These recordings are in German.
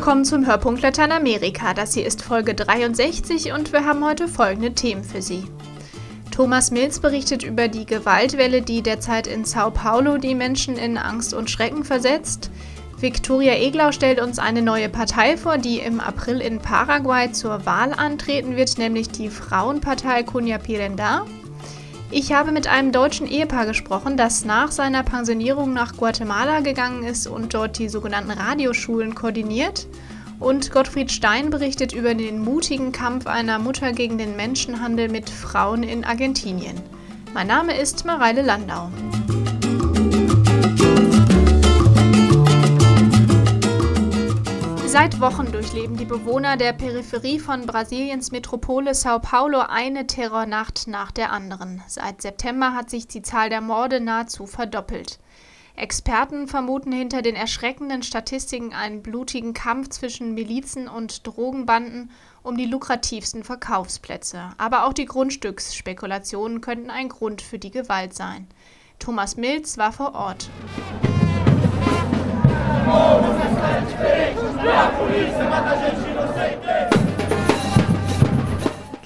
willkommen zum Hörpunkt Lateinamerika. Das hier ist Folge 63 und wir haben heute folgende Themen für Sie. Thomas Mills berichtet über die Gewaltwelle, die derzeit in Sao Paulo die Menschen in Angst und Schrecken versetzt. Viktoria Eglau stellt uns eine neue Partei vor, die im April in Paraguay zur Wahl antreten wird, nämlich die Frauenpartei Cunha Pirenda. Ich habe mit einem deutschen Ehepaar gesprochen, das nach seiner Pensionierung nach Guatemala gegangen ist und dort die sogenannten Radioschulen koordiniert. Und Gottfried Stein berichtet über den mutigen Kampf einer Mutter gegen den Menschenhandel mit Frauen in Argentinien. Mein Name ist Mareile Landau. Seit Wochen durchleben die Bewohner der Peripherie von Brasiliens Metropole Sao Paulo eine Terrornacht nach der anderen. Seit September hat sich die Zahl der Morde nahezu verdoppelt. Experten vermuten hinter den erschreckenden Statistiken einen blutigen Kampf zwischen Milizen und Drogenbanden um die lukrativsten Verkaufsplätze. Aber auch die Grundstücksspekulationen könnten ein Grund für die Gewalt sein. Thomas Milz war vor Ort.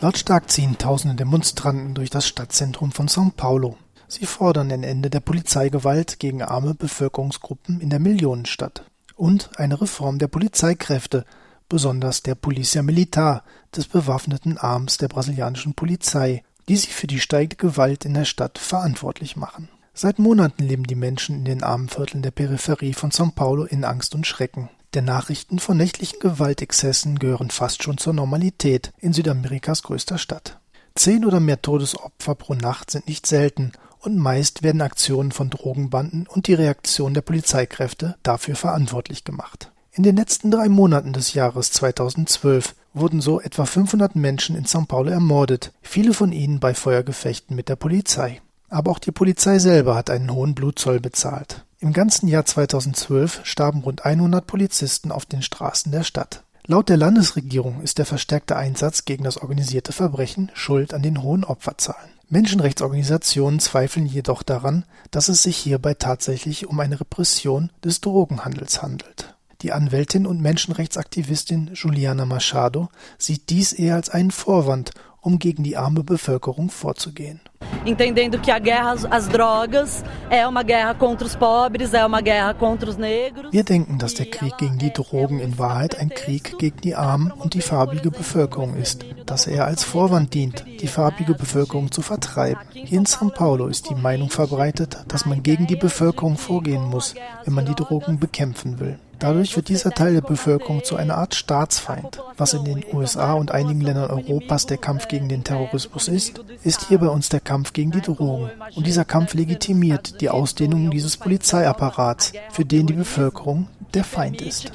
Lautstark ziehen tausende Demonstranten durch das Stadtzentrum von São Paulo. Sie fordern ein Ende der Polizeigewalt gegen arme Bevölkerungsgruppen in der Millionenstadt und eine Reform der Polizeikräfte, besonders der Polícia Militar, des bewaffneten Arms der brasilianischen Polizei, die sich für die steigende Gewalt in der Stadt verantwortlich machen. Seit Monaten leben die Menschen in den armen Vierteln der Peripherie von São Paulo in Angst und Schrecken. Denn Nachrichten von nächtlichen Gewaltexzessen gehören fast schon zur Normalität in Südamerikas größter Stadt. Zehn oder mehr Todesopfer pro Nacht sind nicht selten und meist werden Aktionen von Drogenbanden und die Reaktion der Polizeikräfte dafür verantwortlich gemacht. In den letzten drei Monaten des Jahres 2012 wurden so etwa 500 Menschen in São Paulo ermordet, viele von ihnen bei Feuergefechten mit der Polizei. Aber auch die Polizei selber hat einen hohen Blutzoll bezahlt. Im ganzen Jahr 2012 starben rund 100 Polizisten auf den Straßen der Stadt. Laut der Landesregierung ist der verstärkte Einsatz gegen das organisierte Verbrechen schuld an den hohen Opferzahlen. Menschenrechtsorganisationen zweifeln jedoch daran, dass es sich hierbei tatsächlich um eine Repression des Drogenhandels handelt. Die Anwältin und Menschenrechtsaktivistin Juliana Machado sieht dies eher als einen Vorwand, um gegen die arme Bevölkerung vorzugehen entendendo que a guerra às drogas é uma guerra contra os pobres, é uma guerra contra os negros. Wir denken, dass der Krieg gegen die Drogen in Wahrheit ein Krieg gegen die Armen und die farbige Bevölkerung ist, dass er als Vorwand dient, die farbige Bevölkerung zu vertreiben. Hier in São Paulo ist die Meinung verbreitet, dass man gegen die Bevölkerung vorgehen muss, wenn man die Drogen bekämpfen will. Dadurch wird dieser Teil der Bevölkerung zu einer Art Staatsfeind. Was in den USA und einigen Ländern Europas der Kampf gegen den Terrorismus ist, ist hier bei uns der Kampf gegen die Drogen. Und dieser Kampf legitimiert die Ausdehnung dieses Polizeiapparats, für den die Bevölkerung der Feind ist.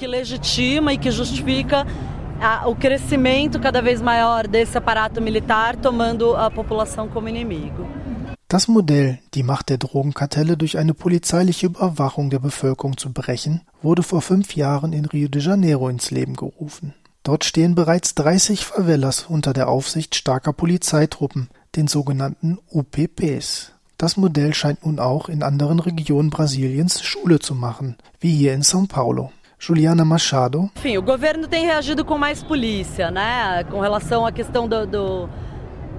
o crescimento cada vez maior desse aparato militar tomando a população como inimigo. Das Modell, die Macht der Drogenkartelle durch eine polizeiliche Überwachung der Bevölkerung zu brechen, wurde vor fünf Jahren in Rio de Janeiro ins Leben gerufen. Dort stehen bereits 30 Favelas unter der Aufsicht starker Polizeitruppen, den sogenannten UPPs. Das Modell scheint nun auch in anderen Regionen Brasiliens Schule zu machen, wie hier in São Paulo. Juliana Machado. Enfim, o governo tem reagido com mais polícia, né? Com relação à questão do, do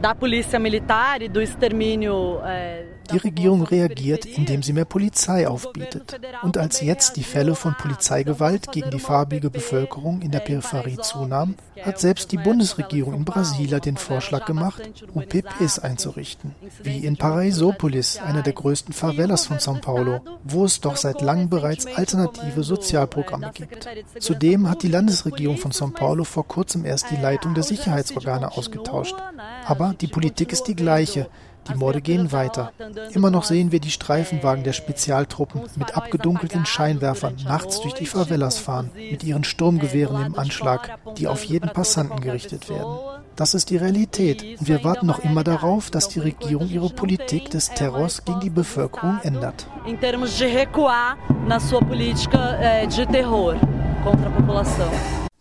da Polícia Militar e do extermínio. Äh, die Regierung reagiert, indem sie mehr Polizei aufbietet. Und als jetzt die Fälle von Polizeigewalt gegen die farbige Bevölkerung in der Peripherie zunahmen, hat selbst die Bundesregierung in Brasilia den Vorschlag gemacht, UPPs einzurichten. Wie in Paraisópolis, einer der größten Favelas von São Paulo, wo es doch seit langem bereits alternative Sozialprogramme gibt. Zudem hat die Landesregierung von São Paulo vor kurzem erst die Leitung der Sicherheitsorgane ausgetauscht. Aber die Politik ist die gleiche. Die Morde gehen weiter. Immer noch sehen wir die Streifenwagen der Spezialtruppen mit abgedunkelten Scheinwerfern nachts durch die Favelas fahren, mit ihren Sturmgewehren im Anschlag, die auf jeden Passanten gerichtet werden. Das ist die Realität und wir warten noch immer darauf, dass die Regierung ihre Politik des Terrors gegen die Bevölkerung ändert. In termos de recuar na sua política eh, de terror contra a população.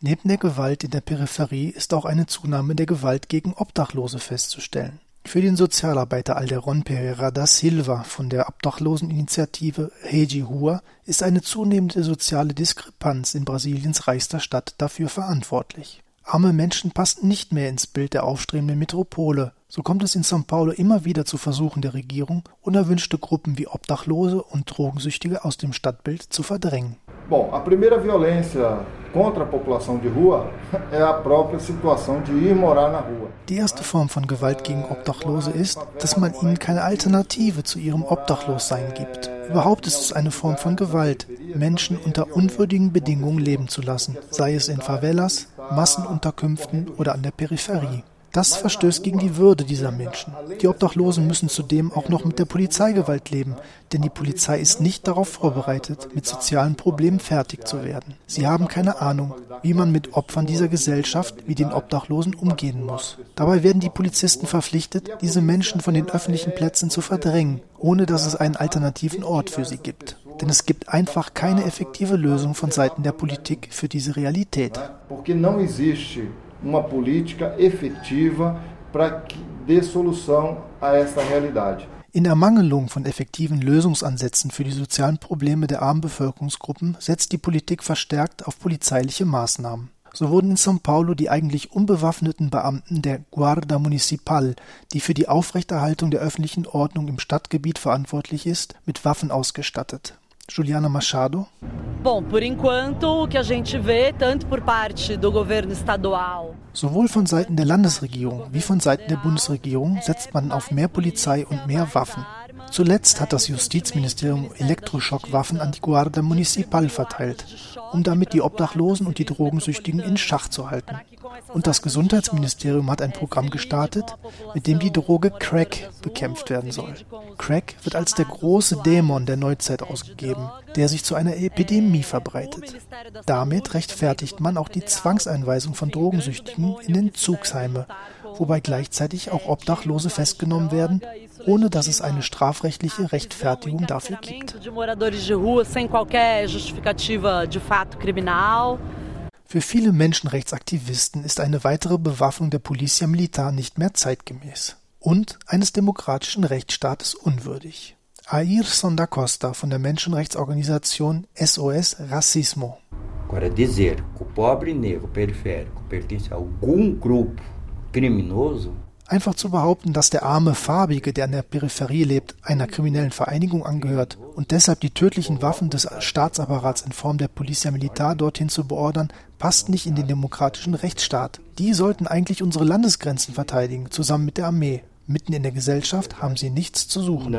Neben der Gewalt in der Peripherie ist auch eine Zunahme der Gewalt gegen Obdachlose festzustellen. Für den Sozialarbeiter Alderon Pereira da Silva von der Obdachloseninitiative Rede Rua ist eine zunehmende soziale Diskrepanz in Brasiliens reichster Stadt dafür verantwortlich. Arme Menschen passen nicht mehr ins Bild der aufstrebenden Metropole. So kommt es in São Paulo immer wieder zu Versuchen der Regierung, unerwünschte Gruppen wie Obdachlose und Drogensüchtige aus dem Stadtbild zu verdrängen. Bom, a primeira violência contra a população de rua é a própria situação de ir morar na rua. Die erste Form von Gewalt gegen Obdachlose ist, dass man ihnen keine Alternative zu ihrem Obdachlossein gibt. Überhaupt ist es eine Form von Gewalt, Menschen unter unwürdigen Bedingungen leben zu lassen, sei es in Favelas, Massenunterkünften oder an der Peripherie. Das verstößt gegen die Würde dieser Menschen. Die Obdachlosen müssen zudem auch noch mit der Polizeigewalt leben, denn die Polizei ist nicht darauf vorbereitet, mit sozialen Problemen fertig zu werden. Sie haben keine Ahnung, wie man mit Opfern dieser Gesellschaft wie den Obdachlosen umgehen muss. Dabei werden die Polizisten verpflichtet, diese Menschen von den öffentlichen Plätzen zu verdrängen, ohne dass es einen alternativen Ort für sie gibt. Denn es gibt einfach keine effektive Lösung von Seiten der Politik für diese Realität uma política efetiva para que dê solução a essa realidade. In Ermangelung von effektiven Lösungsansätzen für die sozialen Probleme der armen Bevölkerungsgruppen setzt die Politik verstärkt auf polizeiliche Maßnahmen. So wurden in São Paulo die eigentlich unbewaffneten Beamten der Guarda Municipal, die für die Aufrechterhaltung der öffentlichen Ordnung im Stadtgebiet verantwortlich ist, mit Waffen ausgestattet. Juliana Machado. Bom, por enquanto, o que a gente vê, tanto por parte do governo estadual. Sowohl von Seiten der Landesregierung wie von Seiten der Bundesregierung setzt man auf mehr Polizei und mehr Waffen. Zuletzt hat das Justizministerium Elektroschockwaffen an die Guarda Municipal verteilt, um damit die Obdachlosen und die Drogensüchtigen in Schach zu halten. Und das Gesundheitsministerium hat ein Programm gestartet, mit dem die Droge Crack bekämpft werden soll. Crack wird als der große Dämon der Neuzeit ausgegeben, der sich zu einer Epidemie verbreitet. Damit rechtfertigt man auch die Zwangseinweisung von Drogensüchtigen in den Zugsheime, wobei gleichzeitig auch Obdachlose festgenommen werden, ohne dass es eine strafrechtliche Rechtfertigung dafür gibt. Für viele Menschenrechtsaktivisten ist eine weitere Bewaffnung der Policia Militar nicht mehr zeitgemäß und eines demokratischen Rechtsstaates unwürdig. Air Sonda Costa von der Menschenrechtsorganisation SOS Racismo. Agora dizer que o pobre negro periférico pertence a algum grupo criminoso Einfach zu behaupten, dass der arme Farbige, der an der Peripherie lebt, einer kriminellen Vereinigung angehört und deshalb die tödlichen Waffen des Staatsapparats in Form der Policia Militar dorthin zu beordern, passt nicht in den demokratischen Rechtsstaat. Die sollten eigentlich unsere Landesgrenzen verteidigen, zusammen mit der Armee. Mitten in der Gesellschaft haben sie nichts zu suchen.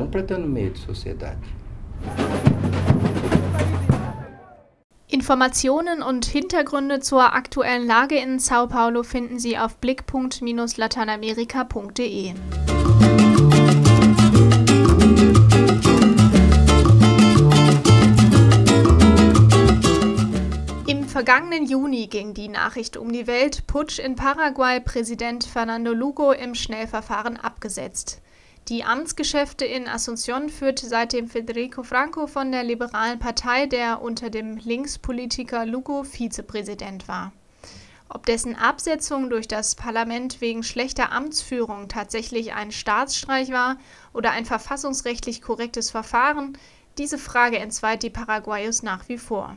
Informationen und Hintergründe zur aktuellen Lage in Sao Paulo finden Sie auf blick.latanamerika.de. Im vergangenen Juni ging die Nachricht um die Welt, Putsch in Paraguay, Präsident Fernando Lugo im Schnellverfahren abgesetzt. Die Amtsgeschäfte in Asunción führt seitdem Federico Franco von der Liberalen Partei, der unter dem Linkspolitiker Lugo Vizepräsident war. Ob dessen Absetzung durch das Parlament wegen schlechter Amtsführung tatsächlich ein Staatsstreich war oder ein verfassungsrechtlich korrektes Verfahren, diese Frage entzweit die Paraguayos nach wie vor.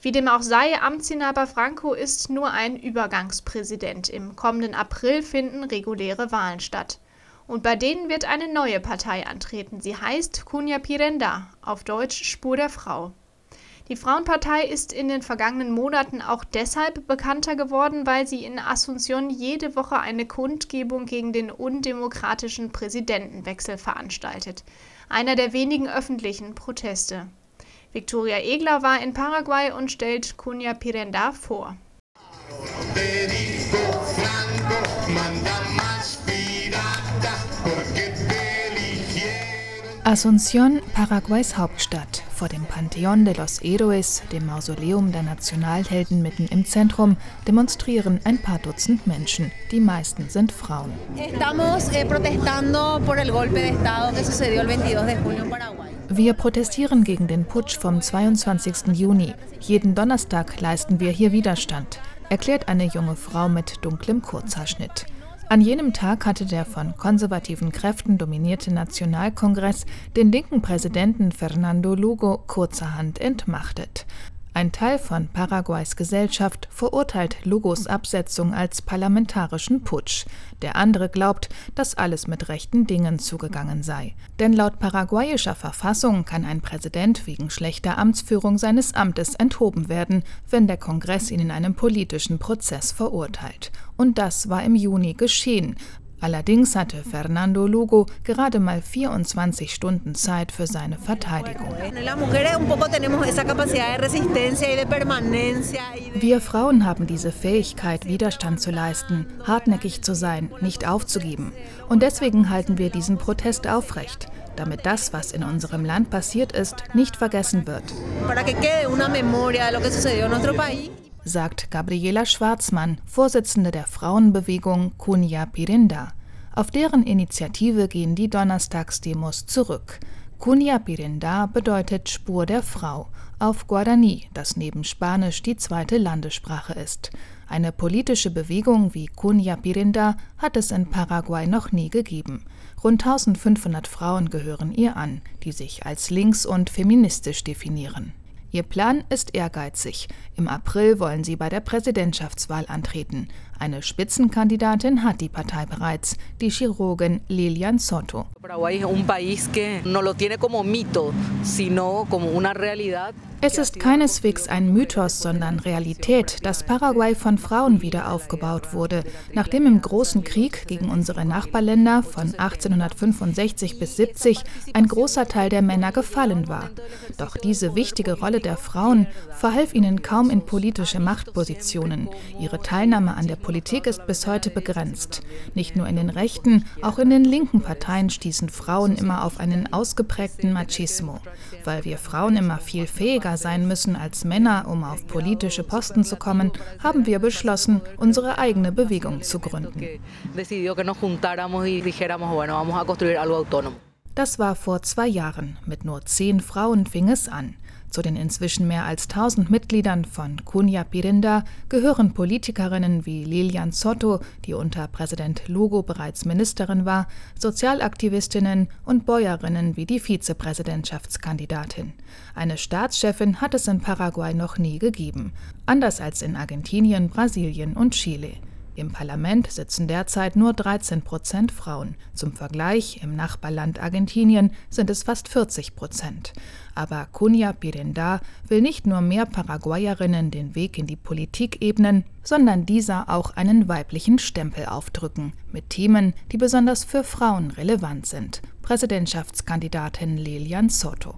Wie dem auch sei, Amtsinhaber Franco ist nur ein Übergangspräsident. Im kommenden April finden reguläre Wahlen statt. Und bei denen wird eine neue Partei antreten. Sie heißt Cunha Pirenda, auf Deutsch Spur der Frau. Die Frauenpartei ist in den vergangenen Monaten auch deshalb bekannter geworden, weil sie in Asunción jede Woche eine Kundgebung gegen den undemokratischen Präsidentenwechsel veranstaltet. Einer der wenigen öffentlichen Proteste. Victoria Egler war in Paraguay und stellt Cunha Pirenda vor. Federico Franco, Asunción, Paraguays Hauptstadt, vor dem Pantheon de los Héroes, dem Mausoleum der Nationalhelden mitten im Zentrum, demonstrieren ein paar Dutzend Menschen. Die meisten sind Frauen. Eh, wir protestieren gegen den Putsch vom 22. Juni. Jeden Donnerstag leisten wir hier Widerstand, erklärt eine junge Frau mit dunklem Kurzhaarschnitt. An jenem Tag hatte der von konservativen Kräften dominierte Nationalkongress den linken Präsidenten Fernando Lugo kurzerhand entmachtet. Ein Teil von Paraguays Gesellschaft verurteilt Lugos Absetzung als parlamentarischen Putsch. Der andere glaubt, dass alles mit rechten Dingen zugegangen sei. Denn laut paraguayischer Verfassung kann ein Präsident wegen schlechter Amtsführung seines Amtes enthoben werden, wenn der Kongress ihn in einem politischen Prozess verurteilt. Und das war im Juni geschehen, Allerdings hatte Fernando Lugo gerade mal 24 Stunden Zeit für seine Verteidigung. Wir Frauen haben diese Fähigkeit, Widerstand zu leisten, hartnäckig zu sein, nicht aufzugeben. Und deswegen halten wir diesen Protest aufrecht damit das, was in unserem Land passiert ist, nicht vergessen wird sagt Gabriela Schwarzmann, Vorsitzende der Frauenbewegung Cunha Pirinda. Auf deren Initiative gehen die Donnerstagsdemos zurück. Cunha Pirinda bedeutet Spur der Frau auf Guarani, das neben Spanisch die zweite Landessprache ist. Eine politische Bewegung wie Cunha Pirinda hat es in Paraguay noch nie gegeben. Rund 1500 Frauen gehören ihr an, die sich als links und feministisch definieren. Ihr Plan ist ehrgeizig. Im April wollen sie bei der Präsidentschaftswahl antreten. Eine Spitzenkandidatin hat die Partei bereits, die Chirurgin Lilian Soto. Es ist keineswegs ein Mythos, sondern Realität, dass Paraguay von Frauen wieder aufgebaut wurde, nachdem im Großen Krieg gegen unsere Nachbarländer von 1865 bis 70 ein großer Teil der Männer gefallen war. Doch diese wichtige Rolle der Frauen verhalf ihnen kaum in politische Machtpositionen. Ihre Teilnahme an der Politik ist bis heute begrenzt. Nicht nur in den rechten, auch in den linken Parteien stießen Frauen immer auf einen ausgeprägten Machismo. Weil wir Frauen immer viel fähiger sein müssen als Männer, um auf politische Posten zu kommen, haben wir beschlossen, unsere eigene Bewegung zu gründen. Das war vor zwei Jahren. Mit nur zehn Frauen fing es an. Zu den inzwischen mehr als 1000 Mitgliedern von Cunha Pirinda gehören Politikerinnen wie Lilian Soto, die unter Präsident Lugo bereits Ministerin war, Sozialaktivistinnen und Bäuerinnen wie die Vizepräsidentschaftskandidatin. Eine Staatschefin hat es in Paraguay noch nie gegeben, anders als in Argentinien, Brasilien und Chile. Im Parlament sitzen derzeit nur 13 Prozent Frauen. Zum Vergleich, im Nachbarland Argentinien sind es fast 40 Prozent. Aber Cunha Pirenda will nicht nur mehr Paraguayerinnen den Weg in die Politik ebnen, sondern dieser auch einen weiblichen Stempel aufdrücken, mit Themen, die besonders für Frauen relevant sind. Präsidentschaftskandidatin Lilian Soto.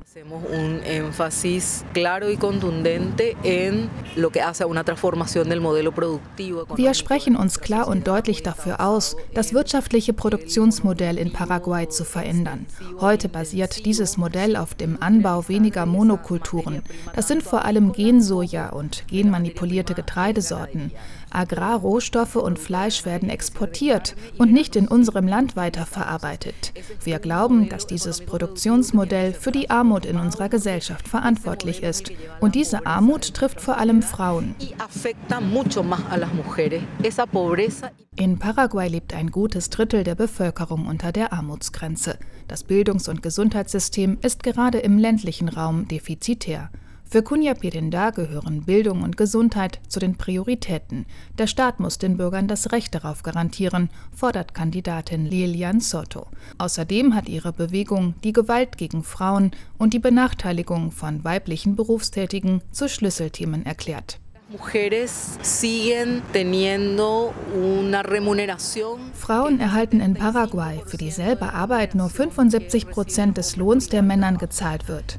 Wir sprechen uns klar und deutlich dafür aus, das wirtschaftliche Produktionsmodell in Paraguay zu verändern. Heute basiert dieses Modell auf dem Anbau weniger Monokulturen. Das sind vor allem Gensoja und genmanipulierte Getreidesorten. Agrarrohstoffe und Fleisch werden exportiert und nicht in unserem Land weiterverarbeitet. Wir glauben, dass dieses Produktionsmodell für die Armut in unserer Gesellschaft verantwortlich ist. Und diese Armut trifft vor allem Frauen. In Paraguay lebt ein gutes Drittel der Bevölkerung unter der Armutsgrenze. Das Bildungs- und Gesundheitssystem ist gerade im ländlichen Raum defizitär. Für Cunha Pirinda gehören Bildung und Gesundheit zu den Prioritäten. Der Staat muss den Bürgern das Recht darauf garantieren, fordert Kandidatin Lilian Soto. Außerdem hat ihre Bewegung die Gewalt gegen Frauen und die Benachteiligung von weiblichen Berufstätigen zu Schlüsselthemen erklärt. Frauen erhalten in Paraguay für dieselbe Arbeit nur 75 Prozent des Lohns, der Männern gezahlt wird.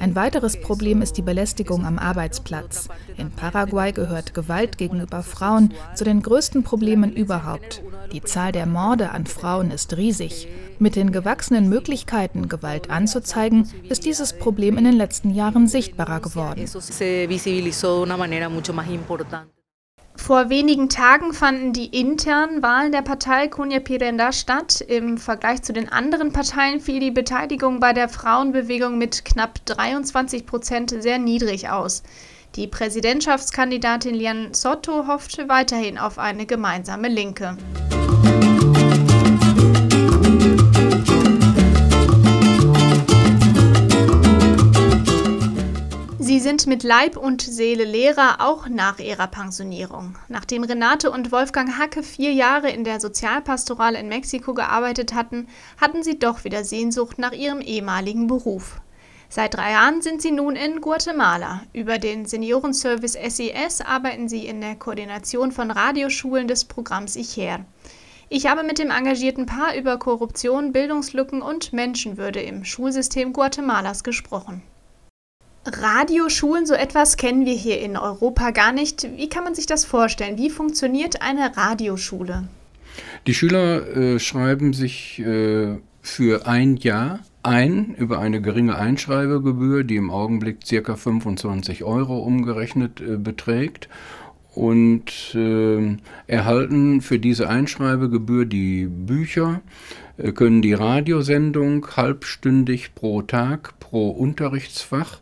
Ein weiteres Problem ist die Belästigung am Arbeitsplatz. In Paraguay gehört Gewalt gegenüber Frauen zu den größten Problemen überhaupt. Die Zahl der Morde an Frauen ist riesig. Mit den gewachsenen Möglichkeiten, Gewalt anzuzeigen, ist dieses Problem in den letzten Jahren sichtbarer geworden. Vor wenigen Tagen fanden die internen Wahlen der Partei Cunha Pirenda statt. Im Vergleich zu den anderen Parteien fiel die Beteiligung bei der Frauenbewegung mit knapp 23 Prozent sehr niedrig aus. Die Präsidentschaftskandidatin Lian Soto hoffte weiterhin auf eine gemeinsame Linke. Sind mit Leib und Seele Lehrer auch nach ihrer Pensionierung. Nachdem Renate und Wolfgang Hacke vier Jahre in der Sozialpastoral in Mexiko gearbeitet hatten, hatten sie doch wieder Sehnsucht nach ihrem ehemaligen Beruf. Seit drei Jahren sind sie nun in Guatemala. Über den Seniorenservice SES arbeiten sie in der Koordination von Radioschulen des Programms ICHER. Ich habe mit dem engagierten Paar über Korruption, Bildungslücken und Menschenwürde im Schulsystem Guatemalas gesprochen. Radioschulen, so etwas kennen wir hier in Europa gar nicht. Wie kann man sich das vorstellen? Wie funktioniert eine Radioschule? Die Schüler äh, schreiben sich äh, für ein Jahr ein über eine geringe Einschreibegebühr, die im Augenblick ca. 25 Euro umgerechnet äh, beträgt und äh, erhalten für diese Einschreibegebühr die Bücher, äh, können die Radiosendung halbstündig pro Tag pro Unterrichtsfach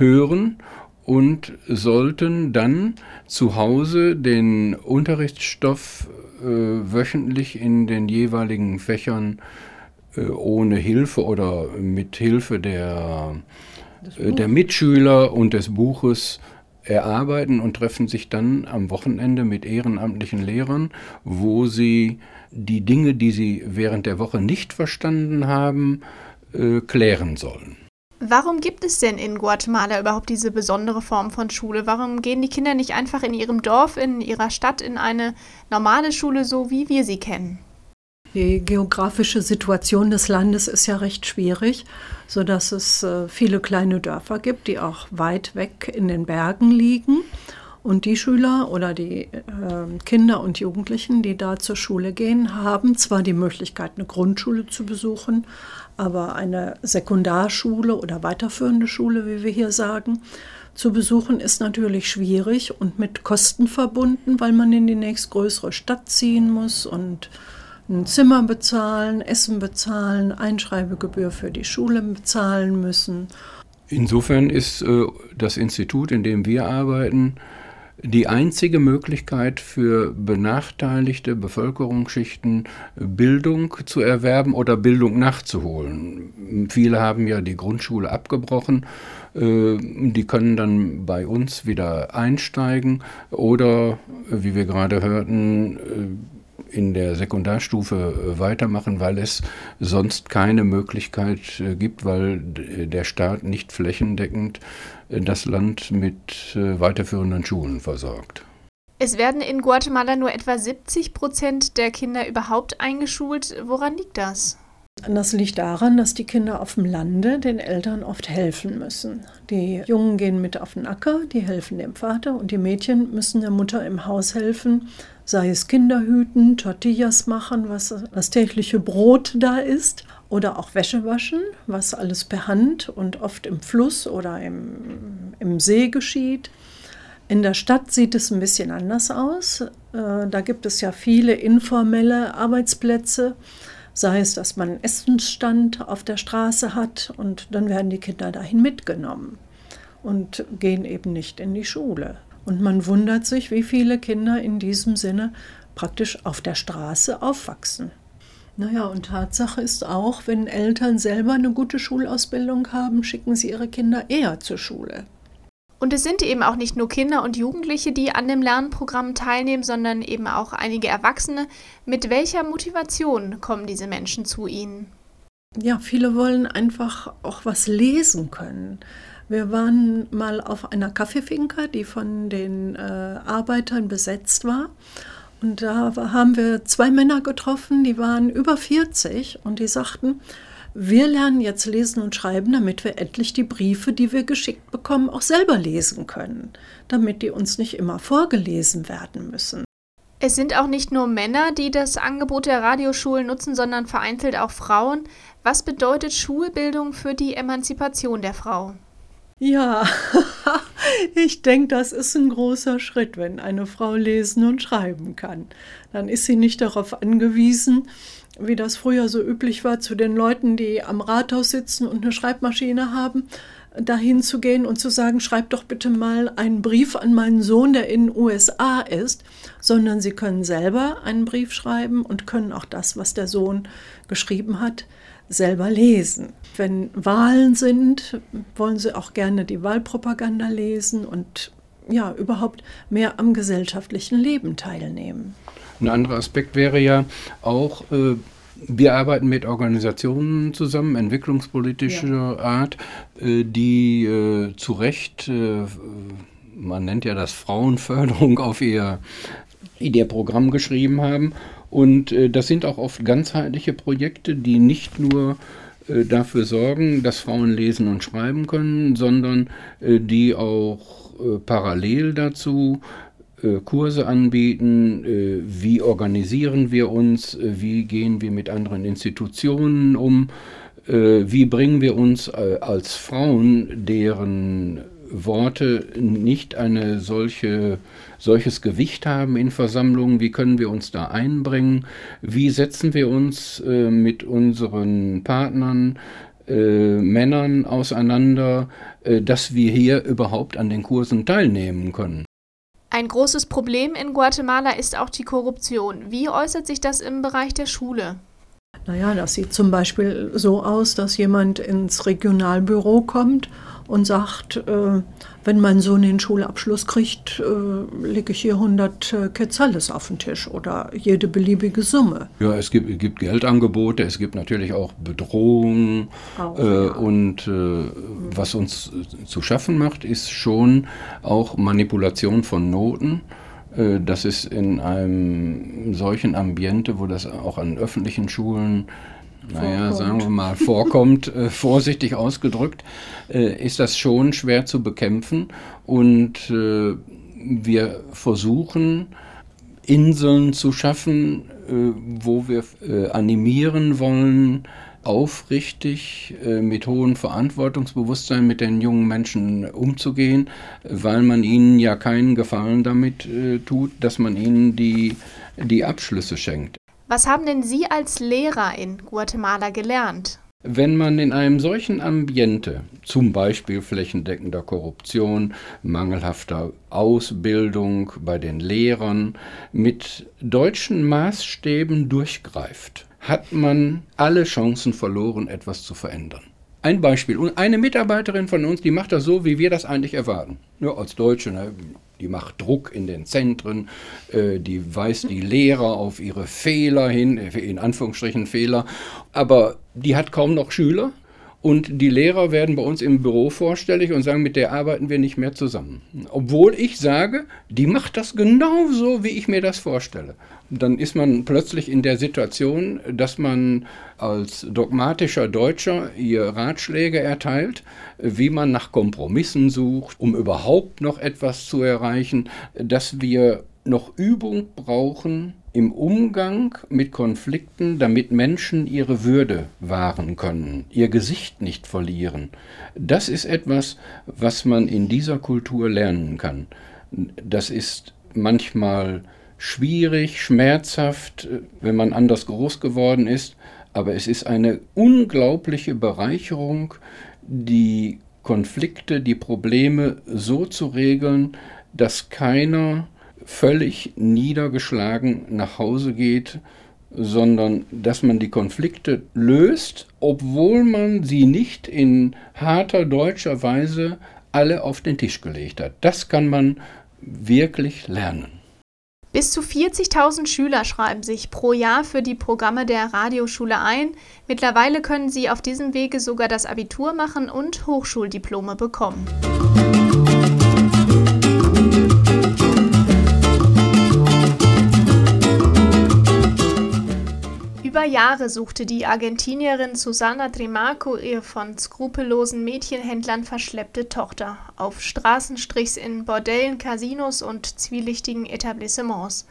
hören und sollten dann zu Hause den Unterrichtsstoff äh, wöchentlich in den jeweiligen Fächern äh, ohne Hilfe oder mit Hilfe der, äh, der Mitschüler und des Buches erarbeiten und treffen sich dann am Wochenende mit ehrenamtlichen Lehrern, wo sie die Dinge, die sie während der Woche nicht verstanden haben, äh, klären sollen. Warum gibt es denn in Guatemala überhaupt diese besondere Form von Schule? Warum gehen die Kinder nicht einfach in ihrem Dorf, in ihrer Stadt in eine normale Schule, so wie wir sie kennen? Die geografische Situation des Landes ist ja recht schwierig, sodass es äh, viele kleine Dörfer gibt, die auch weit weg in den Bergen liegen. Und die Schüler oder die äh, Kinder und Jugendlichen, die da zur Schule gehen, haben zwar die Möglichkeit, eine Grundschule zu besuchen, aber eine Sekundarschule oder weiterführende Schule, wie wir hier sagen, zu besuchen ist natürlich schwierig und mit Kosten verbunden, weil man in die nächstgrößere Stadt ziehen muss und ein Zimmer bezahlen, Essen bezahlen, Einschreibegebühr für die Schule bezahlen müssen. Insofern ist äh, das Institut, in dem wir arbeiten, die einzige Möglichkeit für benachteiligte Bevölkerungsschichten Bildung zu erwerben oder Bildung nachzuholen. Viele haben ja die Grundschule abgebrochen, äh, die können dann bei uns wieder einsteigen oder, wie wir gerade hörten, äh, in der Sekundarstufe äh, weitermachen, weil es sonst keine Möglichkeit äh, gibt, weil der Staat nicht flächendeckend äh, das Land mit weiterführenden Schulen versorgt. Es werden in Guatemala nur etwa 70 Prozent der Kinder überhaupt eingeschult. Woran liegt das? Das liegt daran, dass die Kinder auf dem Lande den Eltern oft helfen müssen. Die Jungen gehen mit auf den Acker, die helfen dem Vater und die Mädchen müssen der Mutter im Haus helfen, sei es Kinderhüten, Tortillas machen, was das tägliche Brot da ist, oder auch Wäsche waschen, was alles per Hand und oft im Fluss oder im, im See geschieht. In der Stadt sieht es ein bisschen anders aus. Äh, da gibt es ja viele informelle Arbeitsplätze, sei es, dass man einen Essensstand auf der Straße hat und dann werden die Kinder dahin mitgenommen und gehen eben nicht in die Schule. Und man wundert sich, wie viele Kinder in diesem Sinne praktisch auf der Straße aufwachsen. Naja, und Tatsache ist auch, wenn Eltern selber eine gute Schulausbildung haben, schicken sie ihre Kinder eher zur Schule. Und es sind eben auch nicht nur Kinder und Jugendliche, die an dem Lernprogramm teilnehmen, sondern eben auch einige Erwachsene. Mit welcher Motivation kommen diese Menschen zu Ihnen? Ja, viele wollen einfach auch was lesen können. Wir waren mal auf einer Kaffeefinker, die von den äh, Arbeitern besetzt war. Und da haben wir zwei Männer getroffen, die waren über 40 und die sagten, wir lernen jetzt lesen und schreiben, damit wir endlich die Briefe, die wir geschickt bekommen, auch selber lesen können, damit die uns nicht immer vorgelesen werden müssen. Es sind auch nicht nur Männer, die das Angebot der Radioschulen nutzen, sondern vereinzelt auch Frauen. Was bedeutet Schulbildung für die Emanzipation der Frau? Ja, ich denke, das ist ein großer Schritt, wenn eine Frau lesen und schreiben kann. Dann ist sie nicht darauf angewiesen, wie das früher so üblich war, zu den Leuten, die am Rathaus sitzen und eine Schreibmaschine haben, dahin zu gehen und zu sagen, schreib doch bitte mal einen Brief an meinen Sohn, der in den USA ist, sondern sie können selber einen Brief schreiben und können auch das, was der Sohn geschrieben hat, selber lesen. Wenn Wahlen sind, wollen sie auch gerne die Wahlpropaganda lesen und ja, überhaupt mehr am gesellschaftlichen Leben teilnehmen. Ein anderer Aspekt wäre ja auch, äh, wir arbeiten mit Organisationen zusammen, entwicklungspolitischer ja. Art, äh, die äh, zu Recht, äh, man nennt ja das Frauenförderung, auf ihr, ihr Programm geschrieben haben. Und äh, das sind auch oft ganzheitliche Projekte, die nicht nur äh, dafür sorgen, dass Frauen lesen und schreiben können, sondern die auch parallel dazu Kurse anbieten, äh, wie organisieren wir uns, äh, wie gehen wir mit anderen Institutionen um, wie bringen wir uns als Frauen, deren Worte nicht eine solche, solches Gewicht haben in Versammlungen, wie können wir uns da einbringen, wie setzen wir uns mit unseren Partnern, äh, Männern auseinander, äh, dass wir hier überhaupt an den Kursen teilnehmen können. Ein großes Problem in Guatemala ist auch die Korruption. Wie äußert sich das im Bereich der Schule? Naja, das sieht zum Beispiel so aus, dass jemand ins Regionalbüro kommt und sagt, äh, wenn mein Sohn den Schulabschluss kriegt, äh, lege ich hier 100 äh, Quetzales auf den Tisch oder jede beliebige Summe. Ja, es gibt, gibt Geldangebote, es gibt natürlich auch Bedrohungen auch, äh, ja. und äh, was uns zu schaffen macht, ist schon auch Manipulation von Noten. Äh, das ist in einem solchen Ambiente, wo das auch an öffentlichen Schulen naja, sagen wir mal, vorkommt, äh, vorsichtig ausgedrückt, äh, ist das schon schwer zu bekämpfen. Und äh, wir versuchen, Inseln zu schaffen, äh, wo wir äh, animieren wollen, aufrichtig äh, mit hohem Verantwortungsbewusstsein mit den jungen Menschen umzugehen, weil man ihnen ja keinen Gefallen damit tut, dass man ihnen die, die Abschlüsse schenkt. Was haben denn Sie als Lehrer in Guatemala gelernt? Wenn man in einem solchen Ambiente, zum Beispiel flächendeckender Korruption, mangelhafter Ausbildung bei den Lehrern, mit deutschen Maßstäben durchgreift, hat man alle Chancen verloren, etwas zu verändern. Ein Beispiel. eine Mitarbeiterin von uns, die macht das so, wie wir das eigentlich erwarten. Nur als Deutsche, ne? Die macht Druck in den Zentren, äh, die weist die Lehrer auf ihre Fehler hin, äh, in Anführungsstrichen Fehler, aber die hat kaum noch Schüler. Und die Lehrer werden bei uns im Büro vorstellig und sagen, mit der arbeiten wir nicht mehr zusammen. Obwohl ich sage, die macht das genauso, wie ich mir das vorstelle. Dann ist man plötzlich in der Situation, dass man als dogmatischer Deutscher ihr Ratschläge erteilt, wie man nach Kompromissen sucht, um überhaupt noch etwas zu erreichen, dass wir noch Übung brauchen im Umgang mit Konflikten, damit Menschen ihre Würde wahren können, ihr Gesicht nicht verlieren. Das ist etwas, was man in dieser Kultur lernen kann. Das ist manchmal schwierig, schmerzhaft, wenn man anders groß geworden ist, aber es ist eine unglaubliche Bereicherung, die Konflikte, die Probleme so zu regeln, dass keiner völlig niedergeschlagen nach Hause geht, sondern dass man die Konflikte löst, obwohl man sie nicht in harter deutscher Weise alle auf den Tisch gelegt hat. Das kann man wirklich lernen. Bis zu 40.000 Schüler schreiben sich pro Jahr für die Programme der Radioschule ein. Mittlerweile können sie auf diesem Wege sogar das Abitur machen und Hochschuldiplome bekommen. Über Jahre suchte die Argentinierin Susana Trimarco ihre von skrupellosen Mädchenhändlern verschleppte Tochter auf Straßenstrichs in Bordellen, Casinos und zwielichtigen Etablissements.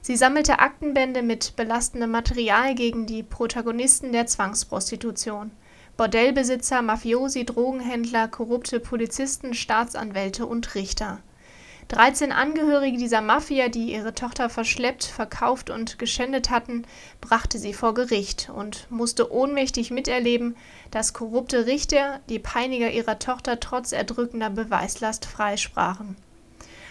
Sie sammelte Aktenbände mit belastendem Material gegen die Protagonisten der Zwangsprostitution. Bordellbesitzer, Mafiosi, Drogenhändler, korrupte Polizisten, Staatsanwälte und Richter. 13 Angehörige dieser Mafia, die ihre Tochter verschleppt, verkauft und geschändet hatten, brachte sie vor Gericht und musste ohnmächtig miterleben, dass korrupte Richter die Peiniger ihrer Tochter trotz erdrückender Beweislast freisprachen.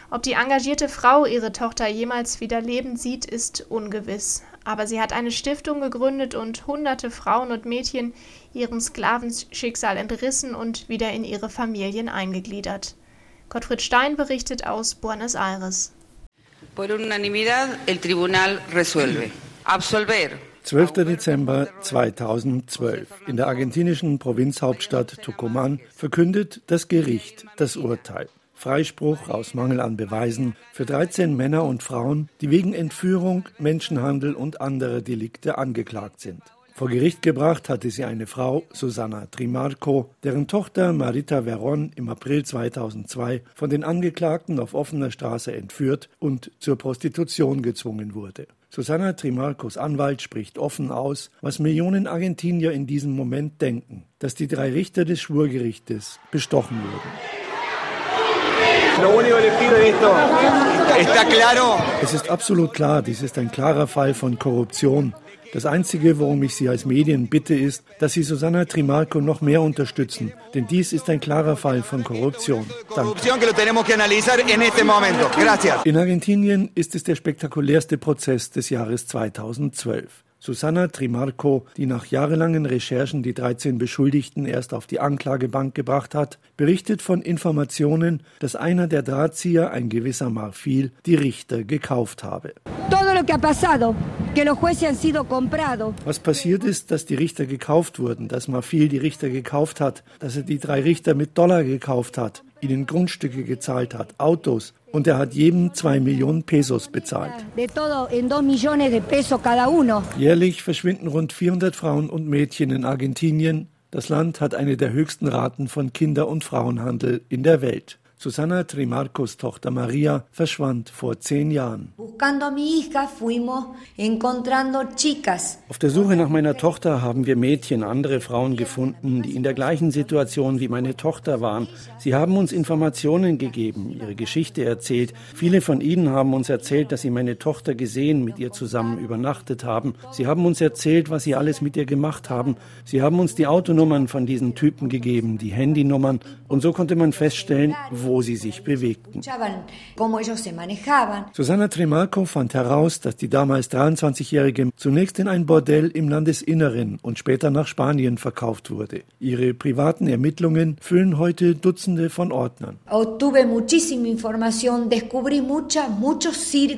Ob die engagierte Frau ihre Tochter jemals wieder lebend sieht, ist ungewiss. Aber sie hat eine Stiftung gegründet und hunderte Frauen und Mädchen ihrem Sklavenschicksal entrissen und wieder in ihre Familien eingegliedert. Gottfried Stein berichtet aus Buenos Aires. Por unanimidad, el tribunal resuelve. Absolver 12. Dezember 2012. In der argentinischen Provinzhauptstadt Tucumán verkündet das Gericht das Urteil. Freispruch aus Mangel an Beweisen für 13 Männer und Frauen, die wegen Entführung, Menschenhandel und anderer Delikte angeklagt sind. Vor Gericht gebracht hatte sie eine Frau, Susanna Trimarco, deren Tochter Marita Veron im April 2002 von den Angeklagten auf offener Straße entführt und zur Prostitution gezwungen wurde. Susanna Trimarcos Anwalt spricht offen aus, was Millionen Argentinier in diesem Moment denken, dass die drei Richter des Schwurgerichtes bestochen wurden. Es ist absolut klar, dies ist ein klarer Fall von Korruption. Das Einzige, worum ich Sie als Medien bitte, ist, dass Sie Susanna Trimarco noch mehr unterstützen, denn dies ist ein klarer Fall von Korruption. Danke. In Argentinien ist es der spektakulärste Prozess des Jahres 2012. Susanna Trimarco, die nach jahrelangen Recherchen die 13 Beschuldigten erst auf die Anklagebank gebracht hat, berichtet von Informationen, dass einer der Drahtzieher, ein gewisser Marfil, die Richter gekauft habe. Was passiert ist, dass die Richter gekauft wurden, dass Marfil die Richter gekauft hat, dass er die drei Richter mit Dollar gekauft hat, ihnen Grundstücke gezahlt hat, Autos, und er hat jedem zwei Millionen Pesos bezahlt. Jährlich verschwinden rund 400 Frauen und Mädchen in Argentinien. Das Land hat eine der höchsten Raten von Kinder- und Frauenhandel in der Welt. Susanna Trimarcos Tochter Maria verschwand vor zehn Jahren. Auf der Suche nach meiner Tochter haben wir Mädchen, andere Frauen gefunden, die in der gleichen Situation wie meine Tochter waren. Sie haben uns Informationen gegeben, ihre Geschichte erzählt. Viele von ihnen haben uns erzählt, dass sie meine Tochter gesehen, mit ihr zusammen übernachtet haben. Sie haben uns erzählt, was sie alles mit ihr gemacht haben. Sie haben uns die Autonummern von diesen Typen gegeben, die Handynummern. Und so konnte man feststellen, wo wo sie sich bewegten. Susanna Trimarco fand heraus, dass die damals 23-Jährige zunächst in ein Bordell im Landesinneren und später nach Spanien verkauft wurde. Ihre privaten Ermittlungen füllen heute Dutzende von Ordnern.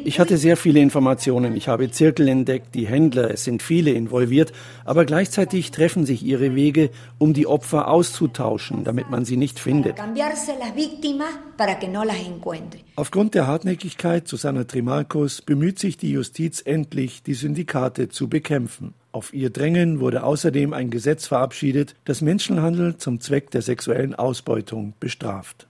Ich hatte sehr viele Informationen. Ich habe Zirkel entdeckt, die Händler, es sind viele involviert, aber gleichzeitig treffen sich ihre Wege, um die Opfer auszutauschen, damit man sie nicht findet para que no las encuentre. Aufgrund der Hartnäckigkeit Susanna Trimarcos bemüht sich die Justiz endlich, die Syndikate zu bekämpfen. Auf ihr Drängen wurde außerdem ein Gesetz verabschiedet, das Menschenhandel zum Zweck der sexuellen Ausbeutung bestraft.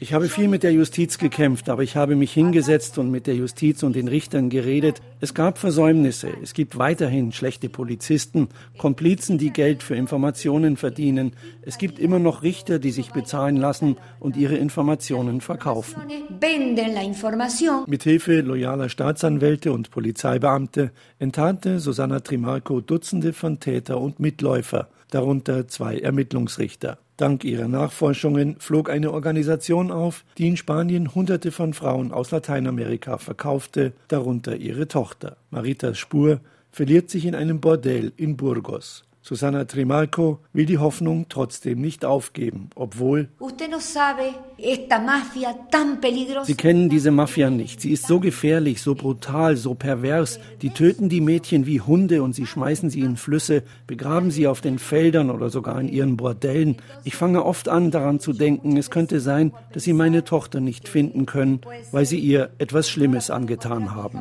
Ich habe viel mit der Justiz gekämpft, aber ich habe mich hingesetzt und mit der Justiz und den Richtern geredet. Es gab Versäumnisse, es gibt weiterhin schlechte Polizisten, Komplizen, die Geld für Informationen verdienen. Es gibt immer noch Richter, die sich bezahlen lassen und ihre Informationen verkaufen. Mithilfe loyaler Staatsanwälte und Polizeibeamte enttarnte Susanna Trimarco Dutzende von Täter und Mitläufer, darunter zwei Ermittlungsrichter. Dank ihrer Nachforschungen flog eine Organisation auf, die in Spanien Hunderte von Frauen aus Lateinamerika verkaufte, darunter ihre Tochter. Maritas Spur verliert sich in einem Bordell in Burgos. Susanna Trimarco will die Hoffnung trotzdem nicht aufgeben, obwohl Sie kennen diese Mafia nicht. Sie ist so gefährlich, so brutal, so pervers. Die töten die Mädchen wie Hunde und sie schmeißen sie in Flüsse, begraben sie auf den Feldern oder sogar in ihren Bordellen. Ich fange oft an, daran zu denken, es könnte sein, dass sie meine Tochter nicht finden können, weil sie ihr etwas Schlimmes angetan haben.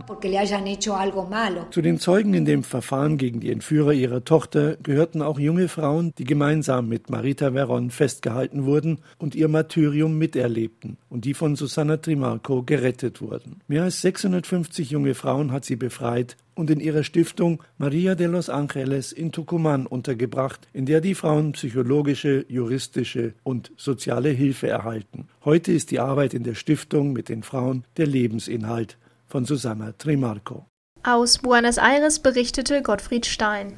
Zu den Zeugen in dem Verfahren gegen die Entführer ihrer Tochter gehörten auch junge Frauen, die gemeinsam mit Marita Veron festgehalten wurden und ihr Martyrium miterlebten und die von Susanna Trimarco gerettet wurden. Mehr als 650 junge Frauen hat sie befreit und in ihrer Stiftung Maria de los Angeles in Tucumán untergebracht, in der die Frauen psychologische, juristische und soziale Hilfe erhalten. Heute ist die Arbeit in der Stiftung mit den Frauen der Lebensinhalt von Susanna Trimarco. Aus Buenos Aires berichtete Gottfried Stein.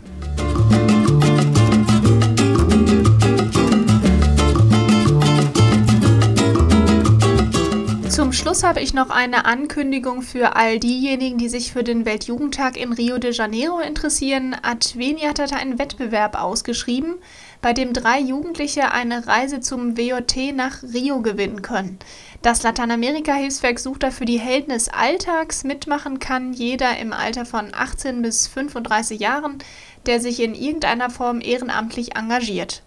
Zum Schluss habe ich noch eine Ankündigung für all diejenigen, die sich für den Weltjugendtag in Rio de Janeiro interessieren. Adveni hat einen Wettbewerb ausgeschrieben, bei dem drei Jugendliche eine Reise zum WOT nach Rio gewinnen können. Das Lateinamerika-Hilfswerk sucht dafür die Helden des Alltags. Mitmachen kann jeder im Alter von 18 bis 35 Jahren, der sich in irgendeiner Form ehrenamtlich engagiert.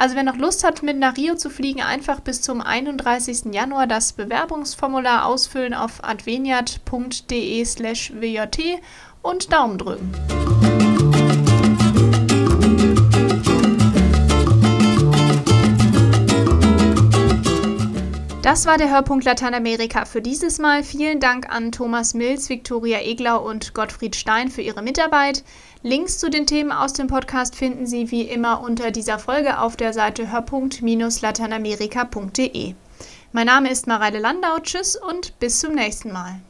Also wer noch Lust hat, mit nach Rio zu fliegen, einfach bis zum 31. Januar das Bewerbungsformular ausfüllen auf adveniat.de slash wjt und Daumen drücken. Das war der Hörpunkt Lateinamerika für dieses Mal. Vielen Dank an Thomas Mills, Viktoria Eglau und Gottfried Stein für ihre Mitarbeit. Links zu den Themen aus dem Podcast finden Sie wie immer unter dieser Folge auf der Seite hörpunkt-lateinamerika.de. Mein Name ist Mareile Landau. Tschüss und bis zum nächsten Mal.